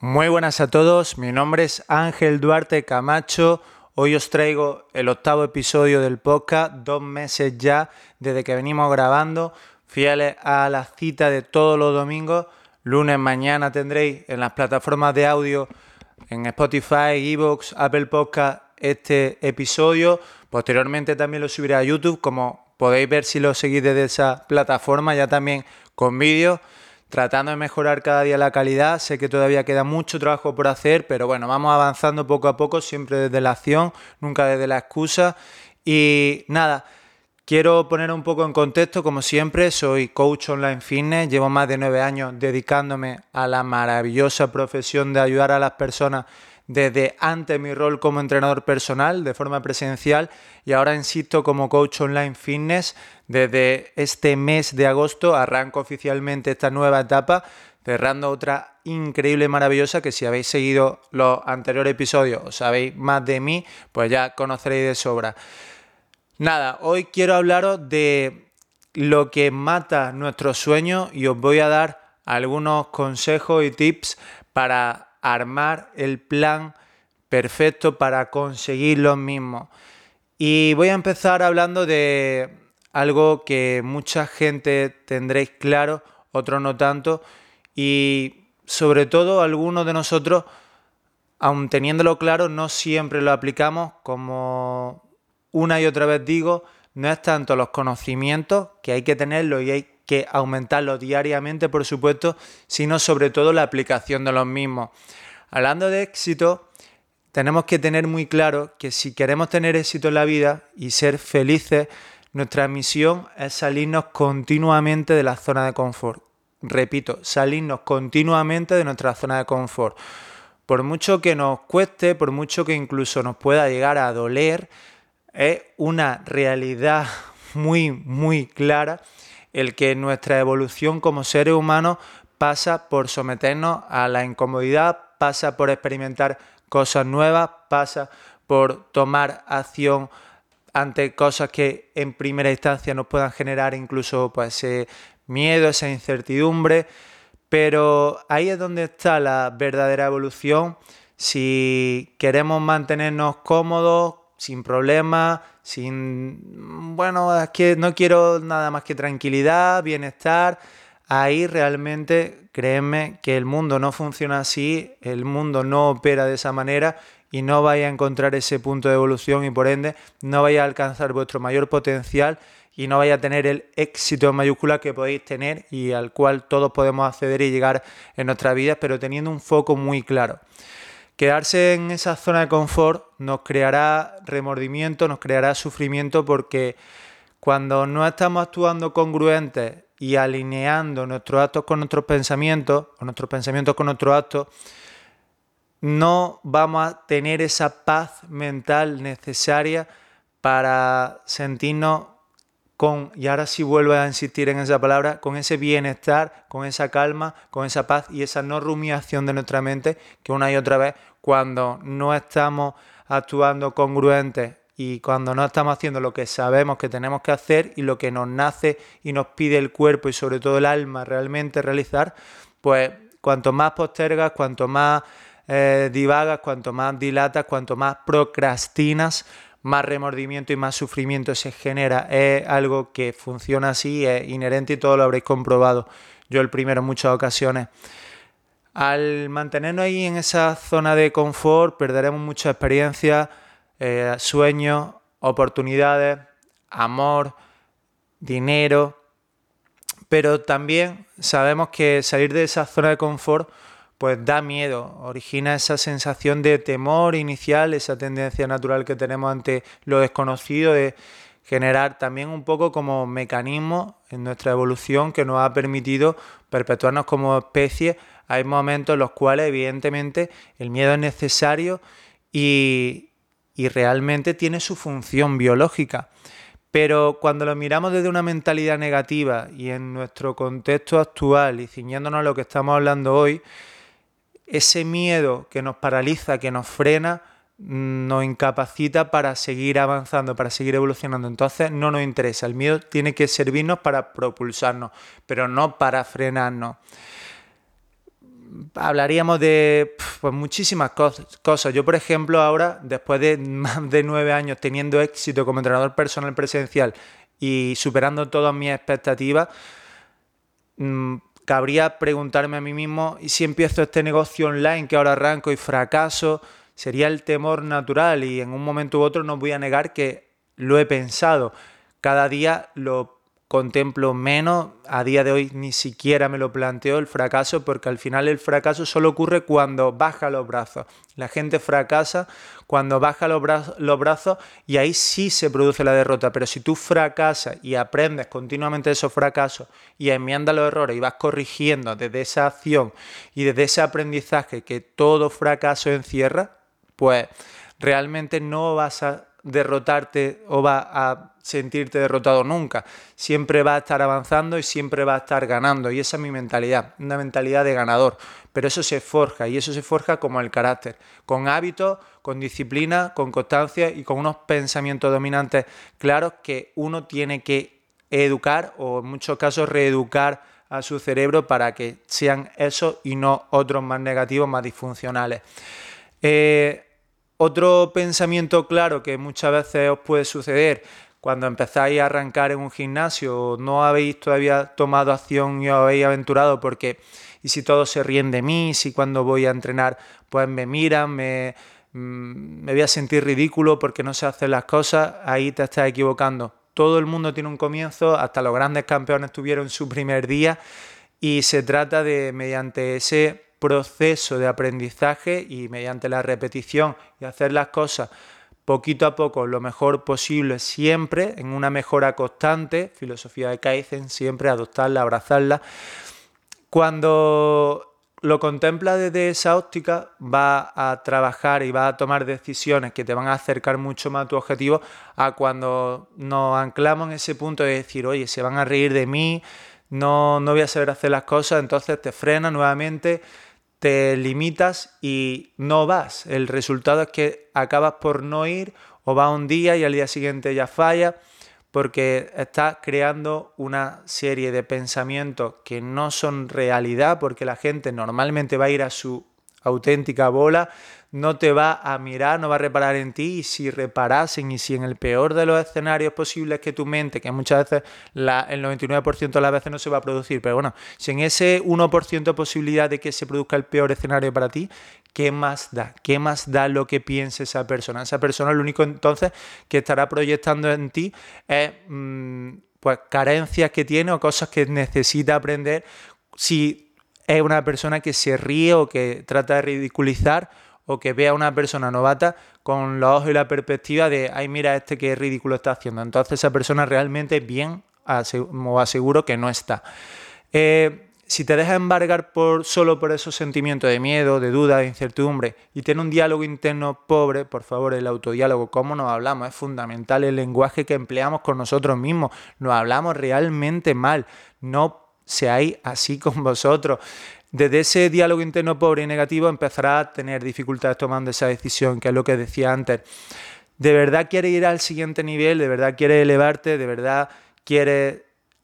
Muy buenas a todos, mi nombre es Ángel Duarte Camacho. Hoy os traigo el octavo episodio del podcast, dos meses ya desde que venimos grabando, fieles a la cita de todos los domingos. Lunes mañana tendréis en las plataformas de audio, en Spotify, Evox, Apple Podcast, este episodio. Posteriormente también lo subiré a YouTube, como podéis ver si lo seguís desde esa plataforma, ya también con vídeos tratando de mejorar cada día la calidad. Sé que todavía queda mucho trabajo por hacer, pero bueno, vamos avanzando poco a poco, siempre desde la acción, nunca desde la excusa. Y nada, quiero poner un poco en contexto, como siempre, soy coach online fitness, llevo más de nueve años dedicándome a la maravillosa profesión de ayudar a las personas desde antes mi rol como entrenador personal de forma presencial y ahora insisto como coach online fitness. Desde este mes de agosto arranco oficialmente esta nueva etapa, cerrando otra increíble, maravillosa, que si habéis seguido los anteriores episodios o sabéis más de mí, pues ya conoceréis de sobra. Nada, hoy quiero hablaros de lo que mata nuestros sueños y os voy a dar algunos consejos y tips para armar el plan perfecto para conseguir lo mismo. Y voy a empezar hablando de algo que mucha gente tendréis claro, otros no tanto, y sobre todo algunos de nosotros, aun teniéndolo claro, no siempre lo aplicamos, como una y otra vez digo, no es tanto los conocimientos, que hay que tenerlos y hay que aumentarlo diariamente, por supuesto, sino sobre todo la aplicación de los mismos. Hablando de éxito, tenemos que tener muy claro que si queremos tener éxito en la vida y ser felices, nuestra misión es salirnos continuamente de la zona de confort. Repito, salirnos continuamente de nuestra zona de confort. Por mucho que nos cueste, por mucho que incluso nos pueda llegar a doler, es una realidad muy, muy clara el que nuestra evolución como seres humanos pasa por someternos a la incomodidad, pasa por experimentar cosas nuevas, pasa por tomar acción ante cosas que en primera instancia nos puedan generar incluso pues, ese miedo, esa incertidumbre, pero ahí es donde está la verdadera evolución. Si queremos mantenernos cómodos, sin problemas, sin, bueno, es que no quiero nada más que tranquilidad, bienestar, ahí realmente créeme que el mundo no funciona así, el mundo no opera de esa manera y no vaya a encontrar ese punto de evolución y por ende no vaya a alcanzar vuestro mayor potencial y no vaya a tener el éxito en mayúscula que podéis tener y al cual todos podemos acceder y llegar en nuestras vidas, pero teniendo un foco muy claro. Quedarse en esa zona de confort nos creará remordimiento, nos creará sufrimiento porque cuando no estamos actuando congruentes y alineando nuestros actos con nuestros pensamientos, o nuestros pensamientos con nuestros actos, no vamos a tener esa paz mental necesaria para sentirnos con, y ahora sí vuelvo a insistir en esa palabra, con ese bienestar, con esa calma, con esa paz y esa no rumiación de nuestra mente, que una y otra vez, cuando no estamos actuando congruentes y cuando no estamos haciendo lo que sabemos que tenemos que hacer y lo que nos nace y nos pide el cuerpo y sobre todo el alma realmente realizar, pues cuanto más postergas, cuanto más eh, divagas, cuanto más dilatas, cuanto más procrastinas, más remordimiento y más sufrimiento se genera. Es algo que funciona así, es inherente y todo lo habréis comprobado. Yo el primero en muchas ocasiones. Al mantenernos ahí en esa zona de confort, perderemos mucha experiencia, eh, sueños, oportunidades, amor, dinero, pero también sabemos que salir de esa zona de confort pues da miedo, origina esa sensación de temor inicial, esa tendencia natural que tenemos ante lo desconocido de generar también un poco como mecanismo en nuestra evolución que nos ha permitido perpetuarnos como especie. Hay momentos en los cuales evidentemente el miedo es necesario y, y realmente tiene su función biológica. Pero cuando lo miramos desde una mentalidad negativa y en nuestro contexto actual y ciñéndonos a lo que estamos hablando hoy, ese miedo que nos paraliza, que nos frena, nos incapacita para seguir avanzando, para seguir evolucionando. Entonces no nos interesa. El miedo tiene que servirnos para propulsarnos, pero no para frenarnos. hablaríamos de pues, muchísimas cosas. Yo, por ejemplo, ahora, después de más de nueve años teniendo éxito como entrenador personal presencial y superando todas mis expectativas, mm, cabría preguntarme a mí mismo, ¿y si empiezo este negocio online que ahora arranco y fracaso? Sería el temor natural y en un momento u otro no voy a negar que lo he pensado. Cada día lo contemplo menos, a día de hoy ni siquiera me lo planteo el fracaso porque al final el fracaso solo ocurre cuando baja los brazos. La gente fracasa cuando baja los, brazos, y ahí sí se produce la derrota, pero si tú fracasas y aprendes continuamente esos fracasos y enmiendas los errores y vas corrigiendo desde esa acción y desde ese aprendizaje que todo fracaso encierra, pues realmente no vas a derrotarte o va a sentirte derrotado nunca. Siempre va a estar avanzando y siempre va a estar ganando. Y esa es mi mentalidad, una mentalidad de ganador. Pero eso se forja y eso se forja como el carácter, con hábitos, con disciplina, con constancia y con unos pensamientos dominantes claros que uno tiene que educar o en muchos casos reeducar a su cerebro para que sean esos y no otros más negativos, más disfuncionales. Eh, otro pensamiento claro que muchas veces os puede suceder cuando empezáis a arrancar en un gimnasio, no habéis todavía tomado acción y os habéis aventurado porque, y si todos se ríen de mí, si cuando voy a entrenar pues me miran, me, mm, me voy a sentir ridículo porque no sé hacer las cosas, ahí te estás equivocando. Todo el mundo tiene un comienzo, hasta los grandes campeones tuvieron su primer día y se trata de, mediante ese proceso de aprendizaje y mediante la repetición y hacer las cosas poquito a poco lo mejor posible siempre en una mejora constante, filosofía de Kaizen, siempre adoptarla, abrazarla. Cuando lo contempla desde esa óptica, va a trabajar y va a tomar decisiones que te van a acercar mucho más a tu objetivo a cuando nos anclamos en ese punto de decir, oye, se van a reír de mí, no, no voy a saber hacer las cosas, entonces te frena nuevamente te limitas y no vas. El resultado es que acabas por no ir o vas un día y al día siguiente ya falla porque estás creando una serie de pensamientos que no son realidad porque la gente normalmente va a ir a su auténtica bola no te va a mirar, no va a reparar en ti y si reparasen y si en el peor de los escenarios posibles que tu mente, que muchas veces la, el 99% de las veces no se va a producir, pero bueno, si en ese 1% de posibilidad de que se produzca el peor escenario para ti, ¿qué más da? ¿Qué más da lo que piense esa persona? Esa persona lo único entonces que estará proyectando en ti es... Mm, pues carencias que tiene o cosas que necesita aprender si es una persona que se ríe o que trata de ridiculizar o que vea a una persona novata con los ojos y la perspectiva de, ay, mira este que ridículo está haciendo. Entonces esa persona realmente bien o aseguro que no está. Eh, si te dejas embargar por, solo por esos sentimientos de miedo, de duda, de incertidumbre y tiene un diálogo interno pobre, por favor, el autodiálogo, cómo nos hablamos, es fundamental el lenguaje que empleamos con nosotros mismos. Nos hablamos realmente mal, no seáis así con vosotros. Desde ese diálogo interno pobre y negativo empezará a tener dificultades tomando esa decisión, que es lo que decía antes. ¿De verdad quieres ir al siguiente nivel? ¿De verdad quieres elevarte? ¿De verdad quieres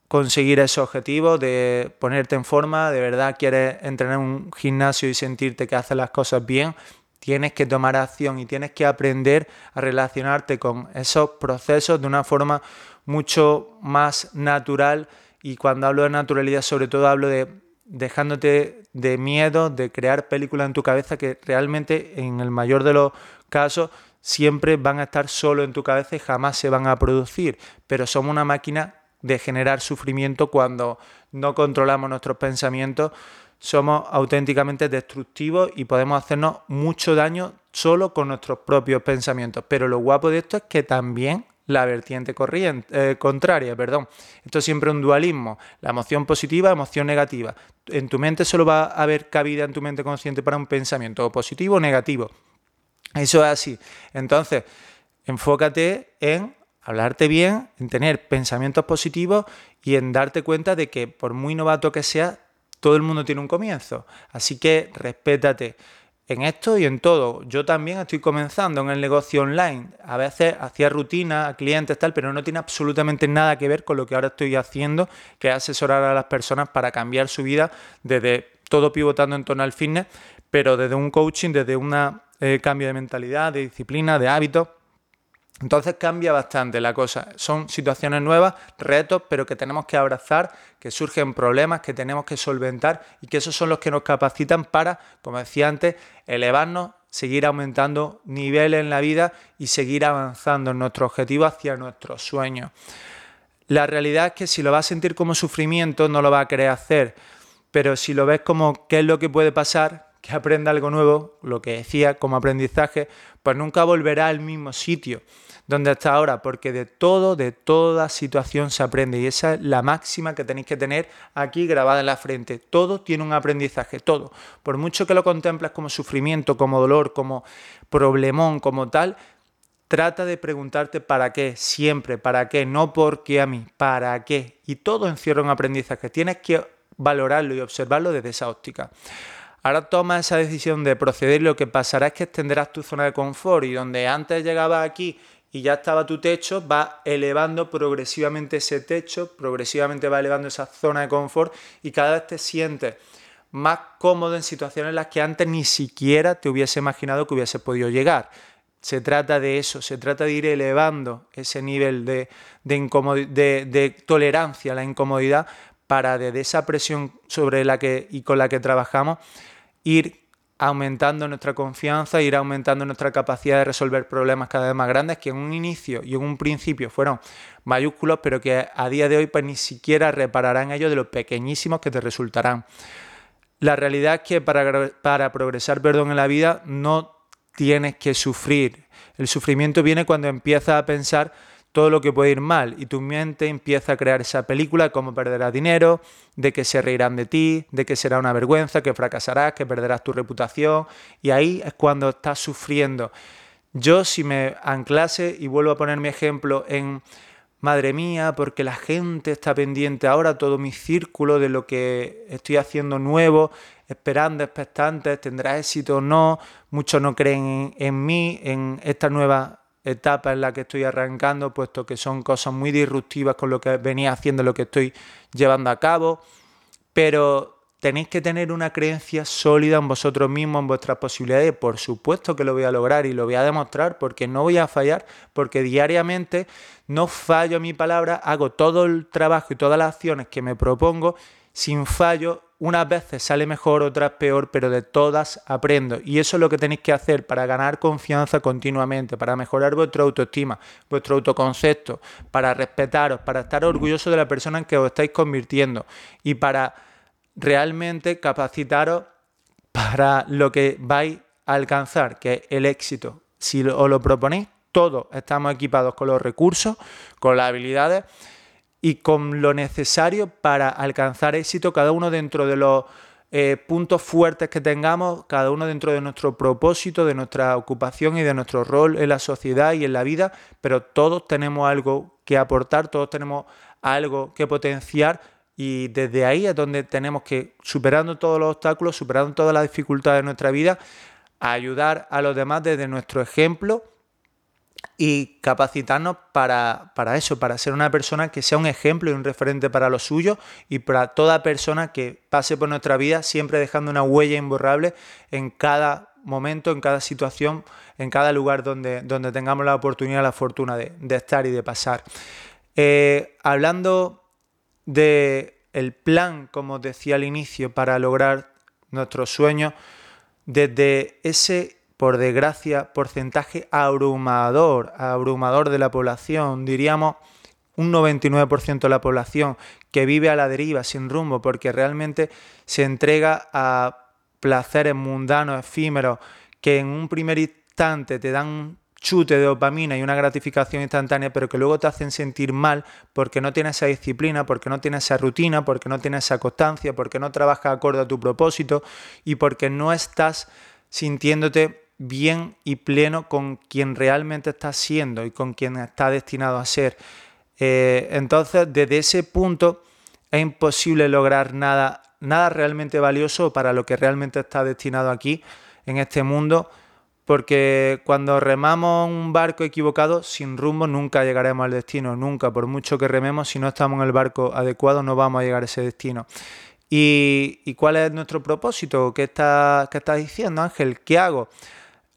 conseguir ese objetivo de ponerte en forma? ¿De verdad quieres entrenar en un gimnasio y sentirte que haces las cosas bien? Tienes que tomar acción y tienes que aprender a relacionarte con esos procesos de una forma mucho más natural. Y cuando hablo de naturalidad, sobre todo hablo de dejándote de miedo, de crear películas en tu cabeza que realmente en el mayor de los casos siempre van a estar solo en tu cabeza y jamás se van a producir. Pero somos una máquina de generar sufrimiento cuando no controlamos nuestros pensamientos. Somos auténticamente destructivos y podemos hacernos mucho daño solo con nuestros propios pensamientos. Pero lo guapo de esto es que también la vertiente corriente, eh, contraria. Perdón. Esto es siempre un dualismo. La emoción positiva, emoción negativa. En tu mente solo va a haber cabida en tu mente consciente para un pensamiento positivo o negativo. Eso es así. Entonces, enfócate en hablarte bien, en tener pensamientos positivos y en darte cuenta de que por muy novato que seas, todo el mundo tiene un comienzo. Así que respétate en esto y en todo. Yo también estoy comenzando en el negocio online. A veces hacía rutina a clientes tal, pero no tiene absolutamente nada que ver con lo que ahora estoy haciendo, que es asesorar a las personas para cambiar su vida desde todo pivotando en torno al fitness, pero desde un coaching, desde un eh, cambio de mentalidad, de disciplina, de hábitos. Entonces cambia bastante la cosa. Son situaciones nuevas, retos, pero que tenemos que abrazar, que surgen problemas, que tenemos que solventar y que esos son los que nos capacitan para, como decía antes, elevarnos, seguir aumentando niveles en la vida y seguir avanzando en nuestro objetivo hacia nuestros sueños. La realidad es que si lo vas a sentir como sufrimiento, no lo vas a querer hacer, pero si lo ves como qué es lo que puede pasar, que aprenda algo nuevo, lo que decía como aprendizaje, pues nunca volverá al mismo sitio donde está ahora, porque de todo, de toda situación se aprende y esa es la máxima que tenéis que tener aquí grabada en la frente. Todo tiene un aprendizaje, todo. Por mucho que lo contemples como sufrimiento, como dolor, como problemón, como tal, trata de preguntarte para qué, siempre, para qué, no porque a mí, para qué. Y todo encierra un aprendizaje. Tienes que valorarlo y observarlo desde esa óptica. Ahora toma esa decisión de proceder y lo que pasará es que extenderás tu zona de confort y donde antes llegabas aquí y ya estaba tu techo, va elevando progresivamente ese techo, progresivamente va elevando esa zona de confort y cada vez te sientes más cómodo en situaciones en las que antes ni siquiera te hubiese imaginado que hubiese podido llegar. Se trata de eso, se trata de ir elevando ese nivel de, de, de tolerancia a la incomodidad para desde esa presión sobre la que y con la que trabajamos ir aumentando nuestra confianza, ir aumentando nuestra capacidad de resolver problemas cada vez más grandes que en un inicio y en un principio fueron mayúsculos, pero que a día de hoy pues ni siquiera repararán ellos de los pequeñísimos que te resultarán. La realidad es que para, para progresar perdón, en la vida no tienes que sufrir. El sufrimiento viene cuando empiezas a pensar todo lo que puede ir mal y tu mente empieza a crear esa película de cómo perderás dinero, de que se reirán de ti, de que será una vergüenza, que fracasarás, que perderás tu reputación y ahí es cuando estás sufriendo. Yo si me anclase y vuelvo a poner mi ejemplo en madre mía, porque la gente está pendiente ahora, todo mi círculo de lo que estoy haciendo nuevo, esperando, expectantes, tendrá éxito o no, muchos no creen en, en mí, en esta nueva etapa en la que estoy arrancando, puesto que son cosas muy disruptivas con lo que venía haciendo, lo que estoy llevando a cabo, pero tenéis que tener una creencia sólida en vosotros mismos, en vuestras posibilidades. Por supuesto que lo voy a lograr y lo voy a demostrar porque no voy a fallar, porque diariamente no fallo a mi palabra, hago todo el trabajo y todas las acciones que me propongo sin fallo unas veces sale mejor, otras peor, pero de todas aprendo. Y eso es lo que tenéis que hacer para ganar confianza continuamente, para mejorar vuestra autoestima, vuestro autoconcepto, para respetaros, para estar orgulloso de la persona en que os estáis convirtiendo y para realmente capacitaros para lo que vais a alcanzar, que es el éxito. Si os lo proponéis, todos estamos equipados con los recursos, con las habilidades y con lo necesario para alcanzar éxito, cada uno dentro de los eh, puntos fuertes que tengamos, cada uno dentro de nuestro propósito, de nuestra ocupación y de nuestro rol en la sociedad y en la vida, pero todos tenemos algo que aportar, todos tenemos algo que potenciar y desde ahí es donde tenemos que, superando todos los obstáculos, superando todas las dificultades de nuestra vida, ayudar a los demás desde nuestro ejemplo y capacitarnos para, eso, para ser una persona que sea un ejemplo y un referente para los suyos y para toda persona que pase por nuestra vida, siempre dejando una huella imborrable en cada momento, en cada situación, en cada lugar donde, donde tengamos la oportunidad, la fortuna de, estar y de pasar. Eh, hablando del el plan, como decía al inicio, para lograr nuestros sueños, desde ese por desgracia, porcentaje abrumador, abrumador de la población, diríamos un 99% de la población que vive a la deriva, sin rumbo, porque realmente se entrega a placeres mundanos, efímeros, que en un primer instante te dan un chute de dopamina y una gratificación instantánea, pero que luego te hacen sentir mal porque no tienes esa disciplina, porque no tienes esa rutina, porque no tienes esa constancia, porque no trabajas acorde a tu propósito y porque no estás sintiéndote bien y pleno con quien realmente está siendo y con quien está destinado a ser. Eh, entonces, desde ese punto es imposible lograr nada, nada realmente valioso para lo que realmente está destinado aquí, en este mundo, porque cuando remamos un barco equivocado, sin rumbo, nunca llegaremos al destino, nunca, por mucho que rememos, si no estamos en el barco adecuado, no vamos a llegar a ese destino. ¿Y, cuál es nuestro propósito? ¿Qué estás está diciendo, Ángel? ¿Qué hago?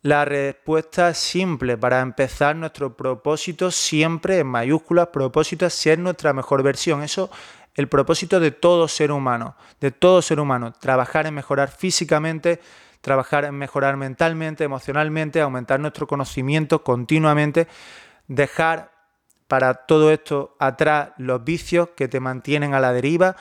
La respuesta es simple. Para empezar, nuestro propósito siempre en mayúsculas, propósito es ser nuestra mejor versión. Eso el propósito de todo ser humano, de todo ser humano, trabajar en mejorar físicamente, trabajar en mejorar mentalmente, emocionalmente, aumentar nuestro conocimiento continuamente, dejar para todo esto atrás los vicios que te mantienen a la deriva.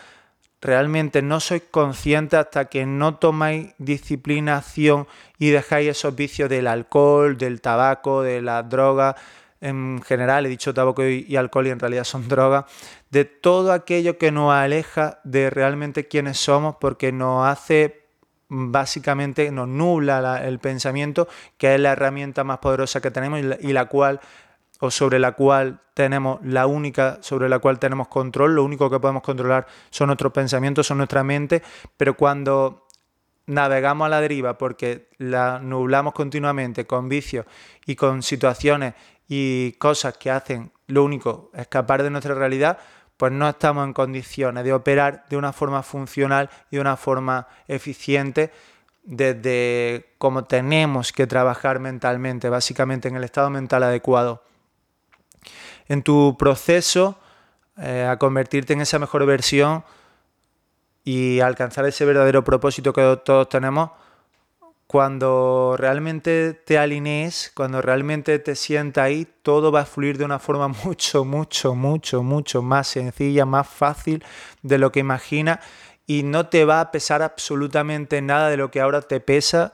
Realmente no sois conscientes hasta que no tomáis disciplinación y dejáis esos vicios del alcohol, del tabaco, de las drogas, en general, he dicho tabaco y, alcohol y en realidad son drogas, de todo aquello que nos aleja de realmente quiénes somos porque nos hace básicamente nos nubla el pensamiento, que es la herramienta más poderosa que tenemos y la, cual o sobre la cual tenemos la única sobre la cual tenemos control, lo único que podemos controlar son nuestros pensamientos, son nuestra mente, pero cuando navegamos a la deriva porque la nublamos continuamente con vicios y con situaciones y cosas que hacen lo único escapar de nuestra realidad, pues no estamos en condiciones de operar de una forma funcional y de una forma eficiente desde cómo tenemos que trabajar mentalmente, básicamente en el estado mental adecuado. En tu proceso eh, a convertirte en esa mejor versión y alcanzar ese verdadero propósito que todos tenemos, cuando realmente te alinees, cuando realmente te sientas ahí, todo va a fluir de una forma mucho, mucho, mucho, mucho más sencilla, más fácil de lo que imaginas y no te va a pesar absolutamente nada de lo que ahora te pesa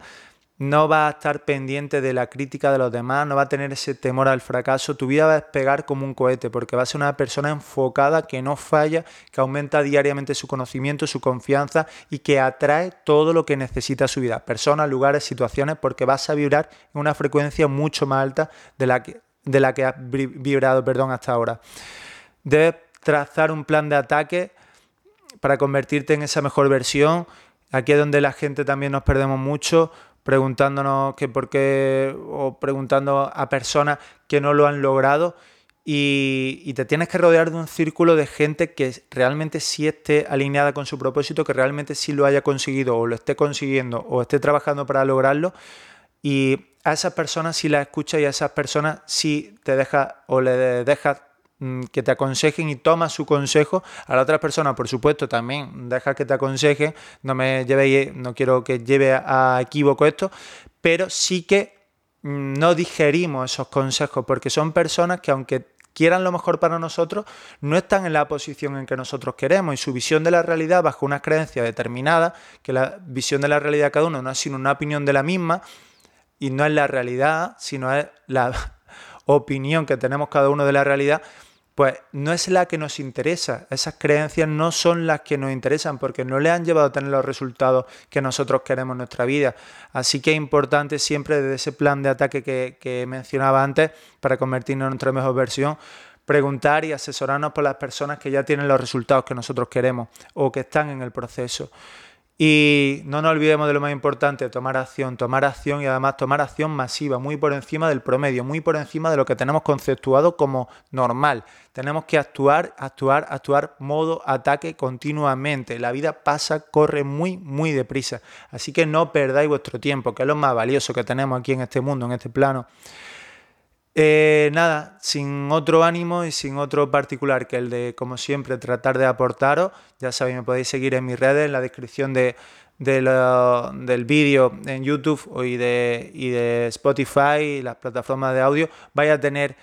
no va a estar pendiente de la crítica de los demás, no va a tener ese temor al fracaso, tu vida va a despegar como un cohete porque va a ser una persona enfocada que no falla, que aumenta diariamente su conocimiento, su confianza y que atrae todo lo que necesita su vida, personas, lugares, situaciones, porque vas a vibrar en una frecuencia mucho más alta de la que, de la que has vibrado perdón, hasta ahora. Debes trazar un plan de ataque para convertirte en esa mejor versión. Aquí es donde la gente también nos perdemos mucho preguntándonos que por qué o preguntando a personas que no lo han logrado. Y, te tienes que rodear de un círculo de gente que realmente sí esté alineada con su propósito, que realmente sí lo haya conseguido o lo esté consiguiendo o esté trabajando para lograrlo. Y a esas personas sí las escuchas y a esas personas sí te deja o le dejas que te aconsejen y toma su consejo. A la otra persona, por supuesto, también deja que te aconsejen. No me lleve, no quiero que lleve a equívoco esto, pero sí que mm, no digerimos esos consejos porque son personas que aunque quieran lo mejor para nosotros, no están en la posición en que nosotros queremos y su visión de la realidad bajo una creencia determinada, que la visión de la realidad de cada uno no es sino una opinión de la misma y no es la realidad, sino es la opinión que tenemos cada uno de la realidad, pues no es la que nos interesa. Esas creencias no son las que nos interesan porque no le han llevado a tener los resultados que nosotros queremos en nuestra vida. Así que es importante siempre desde ese plan de ataque que, mencionaba antes para convertirnos en nuestra mejor versión, preguntar y asesorarnos por las personas que ya tienen los resultados que nosotros queremos o que están en el proceso. Y no nos olvidemos de lo más importante, tomar acción, tomar acción y además tomar acción masiva, muy por encima del promedio, muy por encima de lo que tenemos conceptuado como normal. Tenemos que actuar, actuar, actuar, modo ataque continuamente. La vida pasa, corre muy, muy deprisa. Así que no perdáis vuestro tiempo, que es lo más valioso que tenemos aquí en este mundo, en este plano. Eh, nada, sin otro ánimo y sin otro particular que el de, como siempre, tratar de aportaros. Ya sabéis, me podéis seguir en mis redes, en la descripción de, del vídeo en YouTube y de, y de Spotify y las plataformas de audio. Vais a tener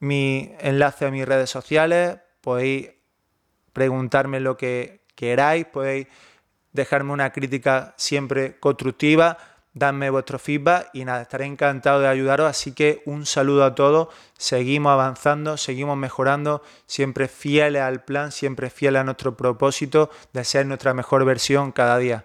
mi enlace a mis redes sociales, podéis preguntarme lo que queráis, podéis dejarme una crítica siempre constructiva dadme vuestro feedback y nada, estaré encantado de ayudaros. Así que un saludo a todos, seguimos avanzando, seguimos mejorando, siempre fieles al plan, siempre fieles a nuestro propósito de ser nuestra mejor versión cada día.